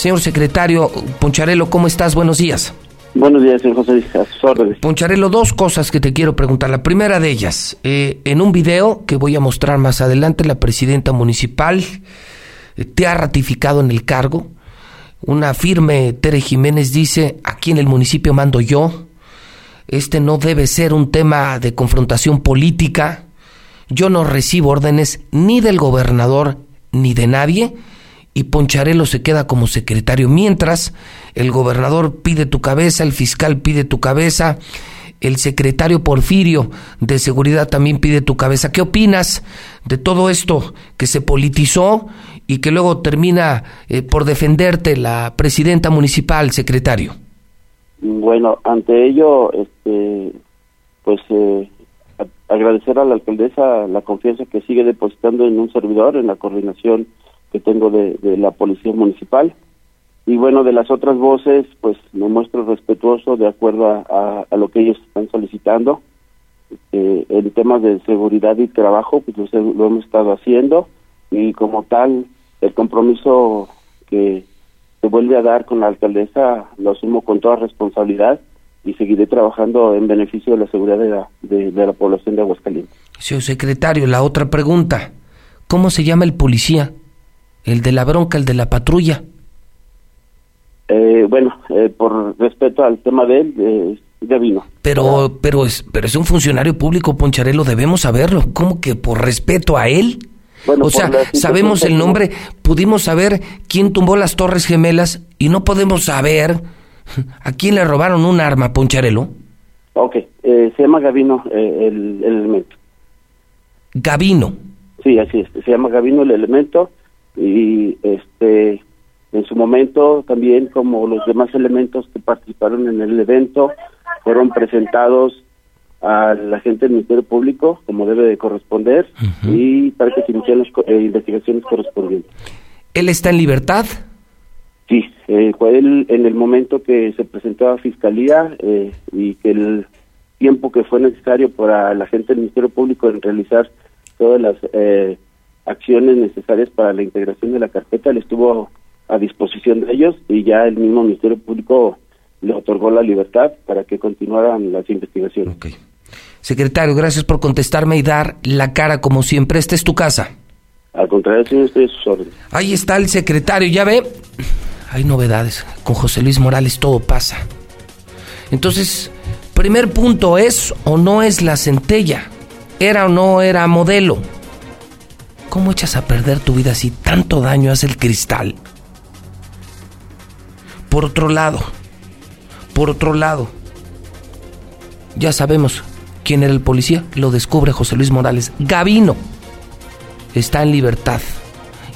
Señor secretario Poncharelo, ¿cómo estás? Buenos días. Buenos días, señor José a sus órdenes. Poncharelo, dos cosas que te quiero preguntar. La primera de ellas, eh, en un video que voy a mostrar más adelante, la presidenta municipal eh, te ha ratificado en el cargo. Una firme Tere Jiménez dice, aquí en el municipio mando yo. Este no debe ser un tema de confrontación política. Yo no recibo órdenes ni del gobernador ni de nadie y Poncharelo se queda como secretario. Mientras el gobernador pide tu cabeza, el fiscal pide tu cabeza, el secretario Porfirio de Seguridad también pide tu cabeza. ¿Qué opinas de todo esto que se politizó y que luego termina eh, por defenderte la presidenta municipal, secretario? Bueno, ante ello, este, pues eh, agradecer a la alcaldesa la confianza que sigue depositando en un servidor, en la coordinación que tengo de, la Policía Municipal. Y bueno, de las otras voces, pues me muestro respetuoso de acuerdo a, lo que ellos están solicitando. Eh, en temas de seguridad y trabajo, pues lo, hemos estado haciendo y como tal, el compromiso que se vuelve a dar con la alcaldesa lo asumo con toda responsabilidad y seguiré trabajando en beneficio de la seguridad de la, de, la población de Aguascalientes. Señor secretario, la otra pregunta, ¿cómo se llama el policía? El de la bronca, el de la patrulla. Eh, bueno, eh, por respeto al tema de él, eh, Gavino. Pero, pero es, pero es un funcionario público, Poncharelo, debemos saberlo. ¿Cómo que por respeto a él? Bueno, o sea, sabemos el nombre, pudimos saber quién tumbó las Torres Gemelas y no podemos saber a quién le robaron un arma, Poncharelo. Ok, se llama Gavino el, el, elemento. Gavino. Sí, así es, se llama Gavino el elemento y este en su momento también como los demás elementos que participaron en el evento fueron presentados a la gente del Ministerio Público como debe de corresponder y para que se inicien las eh, investigaciones correspondientes. ¿Él está en libertad? Sí, eh, fue él en el momento que se presentó a Fiscalía eh, y que el tiempo que fue necesario para la gente del Ministerio Público en realizar todas las eh, acciones necesarias para la integración de la carpeta, le estuvo a disposición de ellos y ya el mismo Ministerio Público le otorgó la libertad para que continuaran las investigaciones. Secretario, gracias por contestarme y dar la cara como siempre. Esta es tu casa. Al contrario, señor, estoy a sus órdenes. Ahí está el secretario, ya ve. Hay novedades. Con José Luis Morales todo pasa. Entonces, primer punto, ¿es o no es la centella? ¿Era o no era modelo? ¿Cómo echas a perder tu vida si tanto daño hace el cristal? Por otro lado, por otro lado, ya sabemos quién era el policía, lo descubre José Luis Morales. Gavino está en libertad.